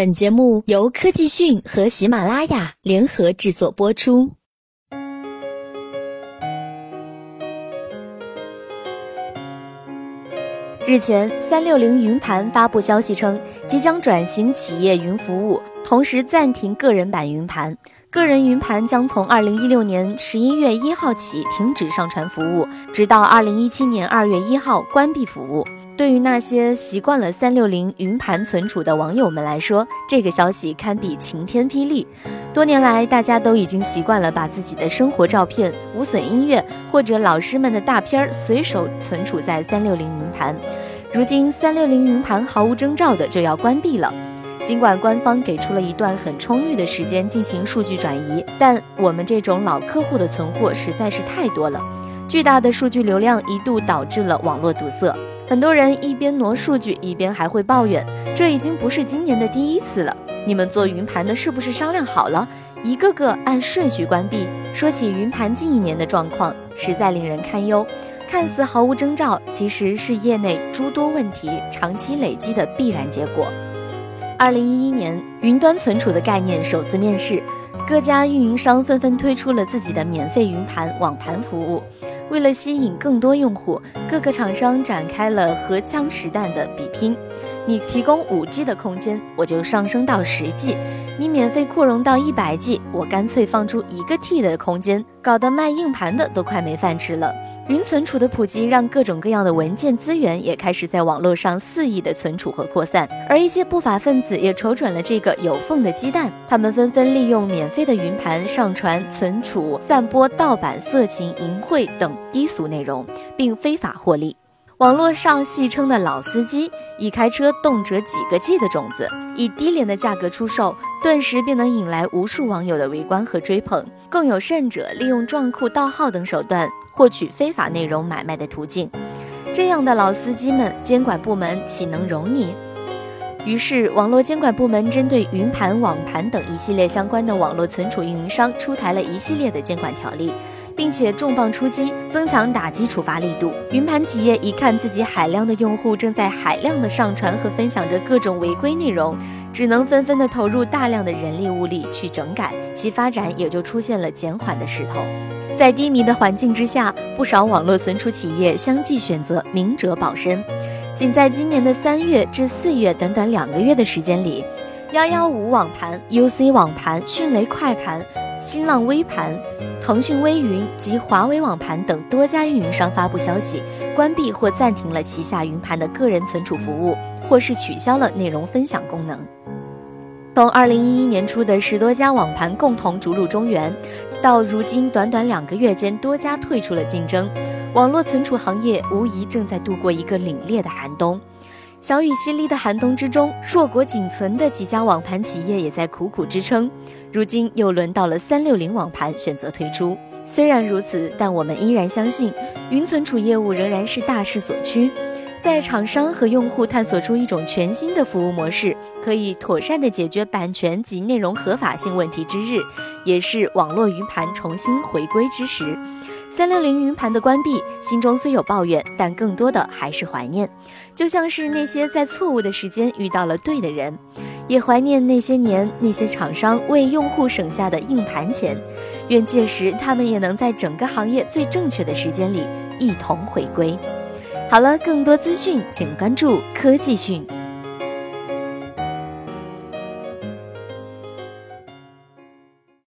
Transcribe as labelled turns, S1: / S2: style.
S1: 本节目由科技讯和喜马拉雅联合制作播出。
S2: 日前，三六零云盘发布消息称，即将转型企业云服务，同时暂停个人版云盘。个人云盘将从二零一六年十一月一号起停止上传服务，直到二零一七年二月一号关闭服务。对于那些习惯了三六零云盘存储的网友们来说，这个消息堪比晴天霹雳。多年来，大家都已经习惯了把自己的生活照片、无损音乐或者老师们的大片儿随手存储在三六零云盘。如今，三六零云盘毫无征兆的就要关闭了。尽管官方给出了一段很充裕的时间进行数据转移，但我们这种老客户的存货实在是太多了，巨大的数据流量一度导致了网络堵塞。很多人一边挪数据，一边还会抱怨，这已经不是今年的第一次了。你们做云盘的是不是商量好了，一个个按顺序关闭？说起云盘近一年的状况，实在令人堪忧。看似毫无征兆，其实是业内诸多问题长期累积的必然结果。二零一一年，云端存储的概念首次面世，各家运营商纷纷推出了自己的免费云盘网盘服务。为了吸引更多用户，各个厂商展开了荷枪实弹的比拼。你提供五 G 的空间，我就上升到十 G；你免费扩容到一百 G，我干脆放出一个 T 的空间，搞得卖硬盘的都快没饭吃了。云存储的普及，让各种各样的文件资源也开始在网络上肆意的存储和扩散，而一些不法分子也瞅准了这个有缝的鸡蛋，他们纷纷利用免费的云盘上传、存储、散播盗版、色情、淫秽等低俗内容，并非法获利。网络上戏称的老司机，一开车动辄几个 G 的种子，以低廉的价格出售，顿时便能引来无数网友的围观和追捧。更有甚者，利用撞库盗号等手段。获取非法内容买卖的途径，这样的老司机们，监管部门岂能容你？于是，网络监管部门针对云盘、网盘等一系列相关的网络存储运营商，出台了一系列的监管条例，并且重磅出击，增强打击处罚力度。云盘企业一看自己海量的用户正在海量的上传和分享着各种违规内容，只能纷纷的投入大量的人力物力去整改，其发展也就出现了减缓的势头。在低迷的环境之下，不少网络存储企业相继选择明哲保身。仅在今年的三月至四月短短两个月的时间里，幺幺五网盘、UC 网盘、迅雷快盘、新浪微盘、腾讯微云及华为网盘等多家运营商发布消息，关闭或暂停了旗下云盘的个人存储服务，或是取消了内容分享功能。从二零一一年初的十多家网盘共同逐鹿中原。到如今，短短两个月间，多家退出了竞争，网络存储行业无疑正在度过一个凛冽的寒冬。小雨淅沥的寒冬之中，硕果仅存的几家网盘企业也在苦苦支撑。如今又轮到了三六零网盘选择退出。虽然如此，但我们依然相信，云存储业务仍然是大势所趋。在厂商和用户探索出一种全新的服务模式，可以妥善地解决版权及内容合法性问题之日，也是网络云盘重新回归之时。三六零云盘的关闭，心中虽有抱怨，但更多的还是怀念。就像是那些在错误的时间遇到了对的人，也怀念那些年那些厂商为用户省下的硬盘钱。愿届时他们也能在整个行业最正确的时间里一同回归。好了，更多资讯请关注科技讯。